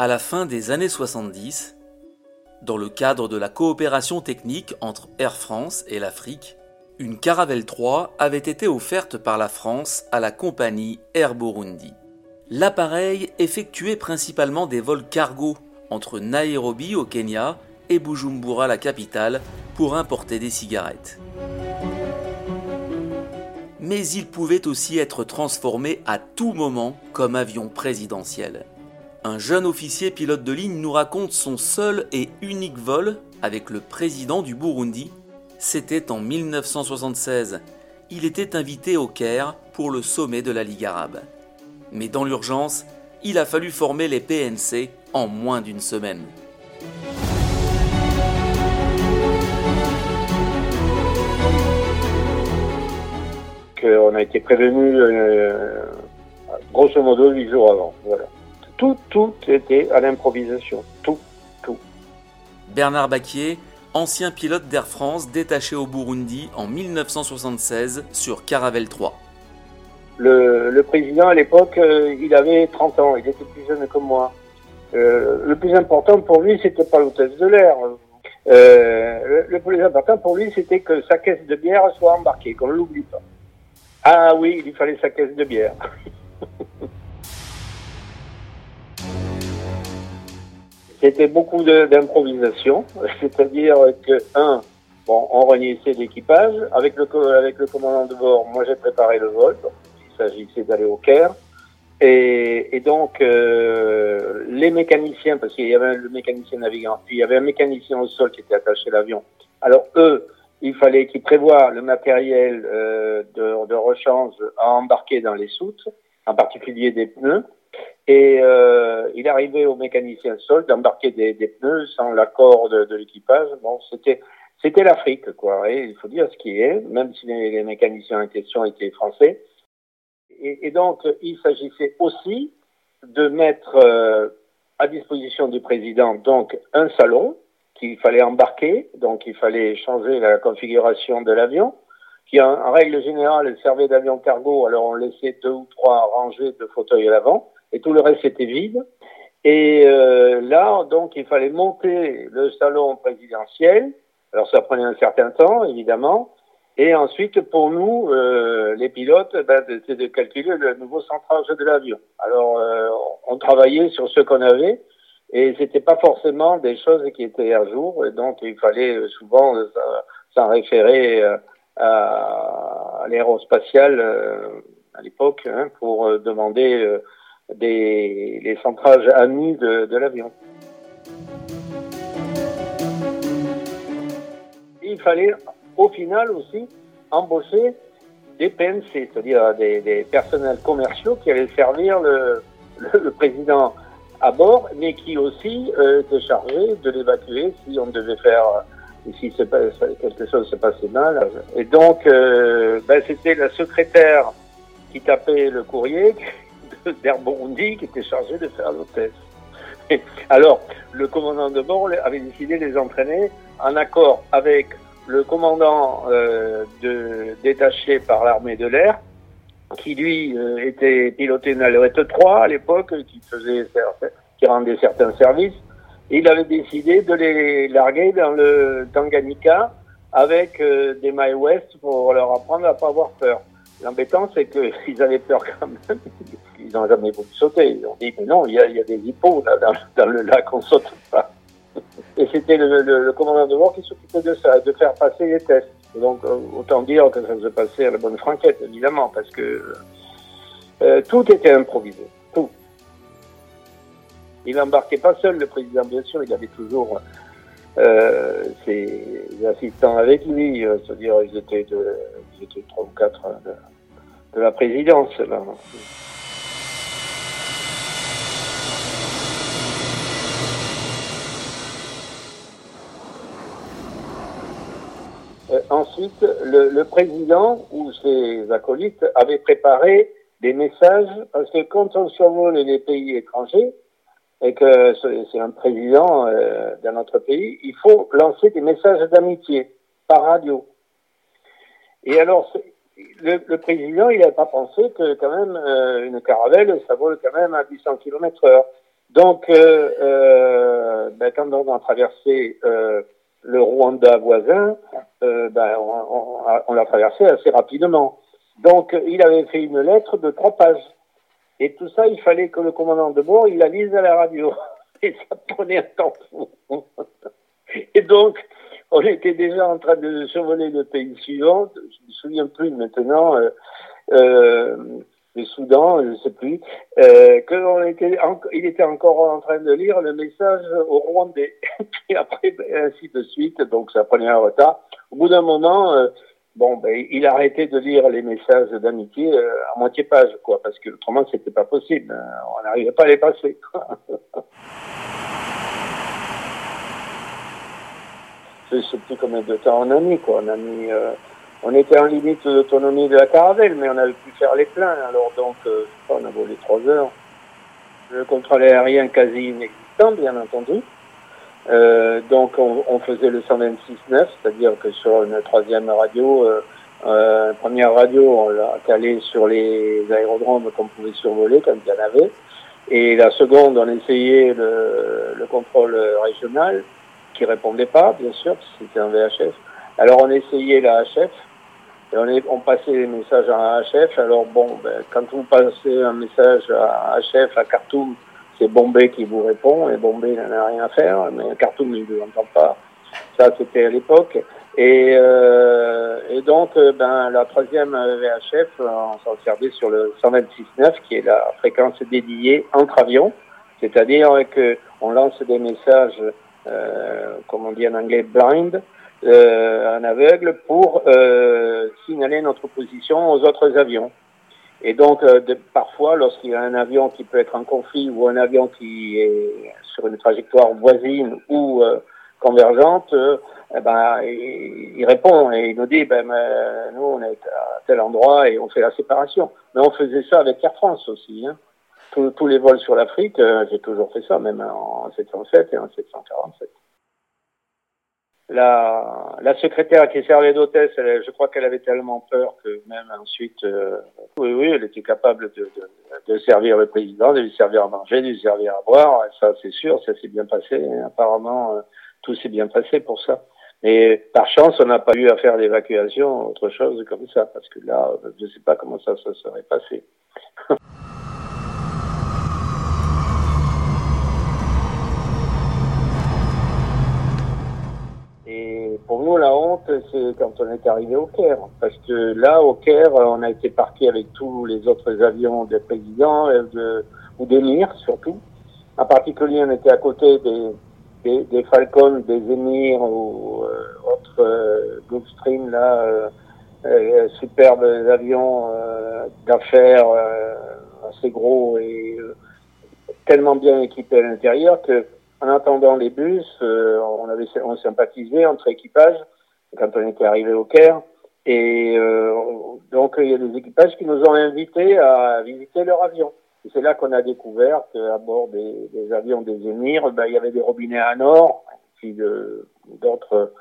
À la fin des années 70, dans le cadre de la coopération technique entre Air France et l'Afrique, une Caravelle 3 avait été offerte par la France à la compagnie Air Burundi. L'appareil effectuait principalement des vols cargo entre Nairobi au Kenya et Bujumbura la capitale pour importer des cigarettes. Mais il pouvait aussi être transformé à tout moment comme avion présidentiel. Un jeune officier pilote de ligne nous raconte son seul et unique vol avec le président du Burundi. C'était en 1976. Il était invité au Caire pour le sommet de la Ligue arabe. Mais dans l'urgence, il a fallu former les PNC en moins d'une semaine. On a été prévenu euh, grosso modo huit jours avant. Tout, tout était à l'improvisation. Tout, tout. Bernard Baquier, ancien pilote d'Air France détaché au Burundi en 1976 sur Caravelle 3. Le, président à l'époque, euh, il avait 30 ans, il était plus jeune que moi. Euh, le plus important pour lui, c'était pas l'hôtesse de l'air. Euh, le, plus important pour lui, c'était que sa caisse de bière soit embarquée, qu'on ne l'oublie pas. Ah oui, il lui fallait sa caisse de bière. c'était beaucoup d'improvisation, c'est-à-dire que, un, bon, on réunissait l'équipage, avec le, avec le commandant de bord, moi j'ai préparé le vol, s'agissait d'aller au Caire. Et, et donc, euh, les mécaniciens, parce qu'il y avait le mécanicien navigant, puis il y avait un mécanicien au sol qui était attaché à l'avion. Alors, eux, il fallait qu'ils prévoient le matériel euh, de, de, rechange à embarquer dans les soutes, en particulier des pneus. Et euh, il arrivait au mécanicien sol d'embarquer des, pneus sans l'accord de, l'équipage. Bon, c'était c'était l'Afrique, quoi. Et il faut dire ce qui est, même si les, mécaniciens en question étaient français, et, donc, il s'agissait aussi de mettre euh, à disposition du président donc un salon qu'il fallait embarquer, donc il fallait changer la configuration de l'avion, qui en, règle générale servait d'avion cargo, alors on laissait deux ou trois rangées de fauteuils à l'avant, et tout le reste était vide. Et euh, là, donc, il fallait monter le salon présidentiel. Alors ça prenait un certain temps, évidemment, et ensuite, pour nous, euh, les pilotes, ben, c'est de calculer le nouveau centrage de l'avion. Alors, euh, on travaillait sur ce qu'on avait, et c'était pas forcément des choses qui étaient à jour, et donc il fallait souvent s'en référer euh, à, l'aérospatiale à l'époque hein, pour demander des, les centrages à nu de, de l'avion. Il fallait au final aussi embaucher des PNC, c'est-à-dire des, des, personnels commerciaux qui allaient servir le, le, président à bord, mais qui aussi euh, étaient chargés de l'évacuer si on devait faire, si quelque chose se passait mal. Et donc, euh, ben, c'était la secrétaire qui tapait le courrier d'Air Burundi qui était chargée de faire l'hôtesse. Alors, le commandant de bord avait décidé de les entraîner en accord avec le commandant euh, de, détaché par l'armée de l'air, qui lui euh, était piloté une alouette 3 à l'époque, qui faisait qui rendait certains services, il avait décidé de les larguer dans le Tanganyika avec euh, des mailles ouest pour leur apprendre à pas avoir peur. L'embêtant, c'est qu'ils avaient peur quand même. Ils n'ont jamais voulu sauter. Ils ont dit, mais non, il y a, des hippos là, dans, le lac, on saute pas. Et c'était le, commandant de bord qui s'occupait de ça, de faire passer les tests. donc, euh, autant dire que ça se passait à la bonne franquette, évidemment, parce que euh, tout était improvisé. Tout. Il n'embarquait pas seul, le président, bien sûr, il avait toujours euh, ses assistants avec lui, c'est-à-dire ils étaient, de, ils étaient trois ou quatre de, de la présidence. Là. Ensuite, le, le, président ou ses acolytes avaient préparé des messages, parce que quand on survole les pays étrangers, et que c'est un président euh, d'un autre pays, il faut lancer des messages d'amitié par radio. Et alors, le, le président, il n'a pas pensé que quand même euh, une caravelle, ça vole quand même à 800 km heure. Donc, euh, euh, ben, quand on a traversé euh, le Rwanda voisin, euh, ben, on, l'a traversé assez rapidement. Donc, il avait fait une lettre de trois pages. Et tout ça, il fallait que le commandant de bord, il la lise à la radio. Et ça prenait un temps fou. Et donc, on était déjà en train de survoler le pays suivant. Je me souviens plus maintenant. Euh, euh, le Soudan, je ne sais plus, euh, qu'on était, il était encore en train de lire le message au Rwandais. Et après, ben, ainsi de suite, donc ça prenait un retard. Au bout d'un moment, euh, bon, ben, il a arrêté de lire les messages d'amitié euh, à moitié page, quoi, parce que autrement, c'était pas possible. On n'arrivait pas à les passer. je sais plus combien de temps on a quoi. On a mis, euh, on était en limite d'autonomie de la caravelle, mais on avait pu faire les pleins. Alors donc, euh, on a volé trois heures. Le contrôle aérien quasi inexistant, bien entendu. Euh, donc on, on, faisait le 126.9, c'est-à-dire que sur une troisième radio, euh, euh, première radio, on l'a calé sur les aérodromes qu'on pouvait survoler quand il y en avait. Et la seconde, on essayait le, le contrôle régional qui répondait pas, bien sûr, c'était un VHF. Alors on essayait la HF, et on, est, on passait les messages à HF. Alors bon, ben, quand vous passez un message à HF à Khartoum, c'est Bombay qui vous répond, et Bombay n'en a rien à faire, mais Khartoum, il ne vous entend pas. Ça, c'était à l'époque. Et, euh, et donc, ben, la troisième VHF, on s'en servait sur le 126.9, qui est la fréquence dédiée entre avions, c'est-à-dire qu'on lance des messages, euh, comme on dit en anglais, blind, euh, en aveugle, pour euh, signaler notre position aux autres avions. Et donc, euh, de, parfois, lorsqu'il y a un avion qui peut être en conflit ou un avion qui est sur une trajectoire voisine ou euh, convergente, euh, eh ben, il, il, répond et il nous dit, ben, nous, on est à tel endroit et on fait la séparation. Mais on faisait ça avec Air France aussi. Hein. Tous, tous les vols sur l'Afrique, euh, j'ai toujours fait ça, même en 707 et en 747 la, la secrétaire qui servait d'hôtesse, je crois qu'elle avait tellement peur que même ensuite, euh, oui, oui, elle était capable de, de, de, servir le président, de lui servir à manger, de lui servir à boire. Ça, c'est sûr, ça s'est bien passé. Apparemment, euh, tout s'est bien passé pour ça. Mais par chance, on n'a pas eu à faire l'évacuation, autre chose comme ça, parce que là, je ne sais pas comment ça se serait passé. pour nous, la honte, c'est quand on est arrivé au Caire. Parce que là, au Caire, on a été parqué avec tous les autres avions des présidents de, ou d'émirs, surtout. En particulier, on était à côté des, des, des Falcons, des émirs ou euh, autres euh, Gulfstream, là, euh, euh, superbes avions euh, d'affaires euh, assez gros et tellement bien équipés à l'intérieur que en attendant les bus, euh, on avait on sympathisait entre équipages quand on était arrivé au Caire. Et euh, donc il y a des équipages qui nous ont invités à visiter leur avion. Et c'est là qu'on a découvert qu'à bord des, avions des émirs, ben, il y avait des robinets à nord, puis d'autres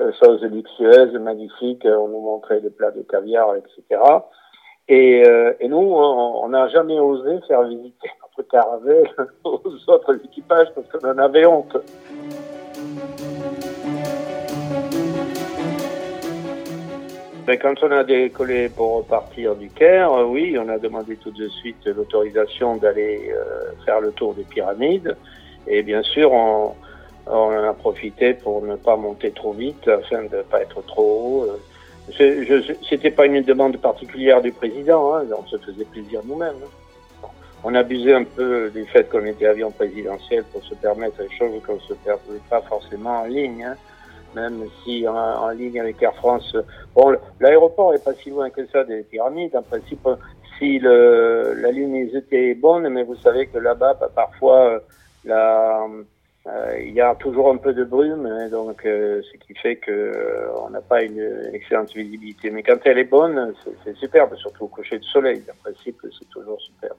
euh, choses luxueuses, magnifiques. On nous montrait des plats de caviar, etc. Et, euh, et nous, on n'a jamais osé faire visiter caravelle aux autres équipages parce qu'on en avait honte. Mais quand on a décollé pour repartir du Caire, euh, oui, on a demandé tout de suite l'autorisation d'aller euh, faire le tour des pyramides. Et bien sûr, on, en a profité pour ne pas monter trop vite afin de ne pas être trop haut. C'était pas une demande particulière du président, hein, on se faisait plaisir nous-mêmes. On abusait un peu du fait qu'on était avion présidentiel pour se permettre des choses qu'on ne se permettait pas forcément en ligne. Hein. Même si en, ligne avec Air France, bon, l'aéroport est pas si loin que ça des pyramides. En principe, si le, la ligne était bonne, mais vous savez que là-bas, bah, parfois, la, euh, il y a toujours un peu de brume, hein, donc euh, ce qui fait que euh, on n'a pas une excellente visibilité. Mais quand elle est bonne, c'est superbe, surtout au coucher du soleil. En principe, c'est toujours superbe.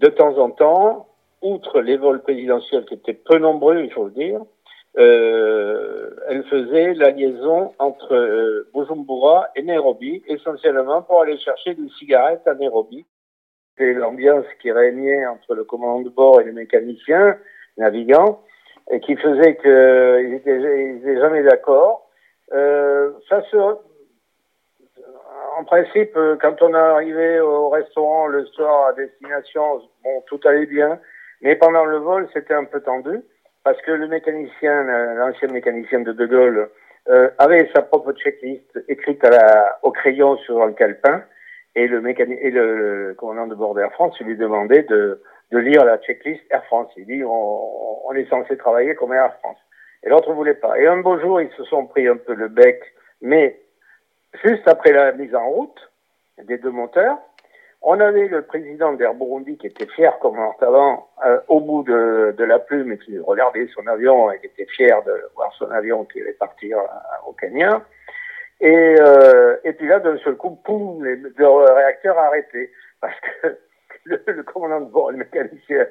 De temps en temps, outre les vols présidentiels qui étaient peu nombreux, il faut le dire, euh, elle faisait la liaison entre euh, Bujumbura et Nairobi, essentiellement pour aller chercher des cigarettes à Nairobi. C'est l'ambiance qui régnait entre le commandant de bord et les mécaniciens navigants, et qui faisait qu'ils n'étaient jamais d'accord. Euh, en principe, quand on est arrivé au restaurant le soir à destination, bon, tout allait bien, mais pendant le vol, c'était un peu tendu parce que le mécanicien, l'ancien mécanicien de De Gaulle, euh, avait sa propre checklist écrite au crayon sur un calepin, et le, commandant de bord d'Air France lui demandait de, lire la checklist Air France. Il dit on, on est censé travailler comme Air France. Et l'autre voulait pas. Et un beau jour, ils se sont pris un peu le bec, mais juste après la mise en route des deux moteurs, on avait le président d'Air Burundi qui était fier comme un talent euh, au bout de, la plume et qui regardait son avion et qui était fier de voir son avion qui allait partir euh, au Kenya. Et, euh, et puis là, d'un seul coup, poum, les deux réacteurs arrêtés. Parce que le, commandant de bord et le mécanicien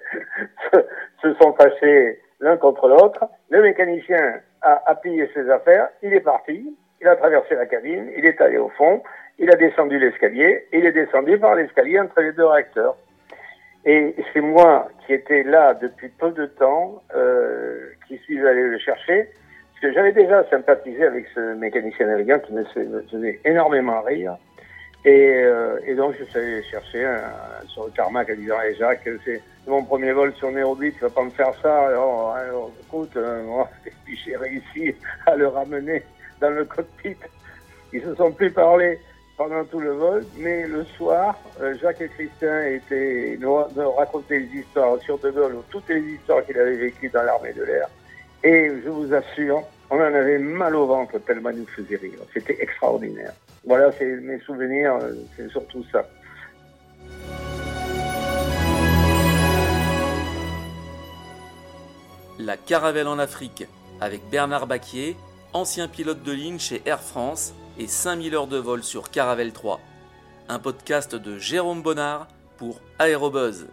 se, sont fâchés l'un contre l'autre. Le mécanicien a, a plié ses affaires, il est parti, il a traversé la cabine, il est allé au fond, il a descendu l'escalier, il est descendu par l'escalier entre les deux réacteurs. Et c'est moi qui étais là depuis peu de temps, euh, qui suis allé le chercher, parce que j'avais déjà sympathisé avec ce mécanicien navigant qui me faisait énormément rire. Et, euh, et donc je suis allé chercher sur le tarmac en disant hey Jacques, c'est mon premier vol sur Nairobi, tu vas pas me faire ça alors, alors écoute, euh, et puis j'ai réussi à le ramener dans le cockpit. Ils se sont plus parlé pendant tout le vol, mais le soir, euh, Jacques et Christian étaient, nous, racontaient des histoires sur De Gaulle, toutes les histoires qu'il avait vécues dans l'armée de l'air. Et je vous assure, on en avait mal au ventre tellement il nous faisait rire. C'était extraordinaire. Voilà, c'est mes souvenirs, euh, c'est surtout ça. La caravelle en Afrique avec Bernard Baquier, ancien pilote de ligne chez Air France et 5000 heures de vol sur Caravelle 3. Un podcast de Jérôme Bonnard pour Aérobuzz.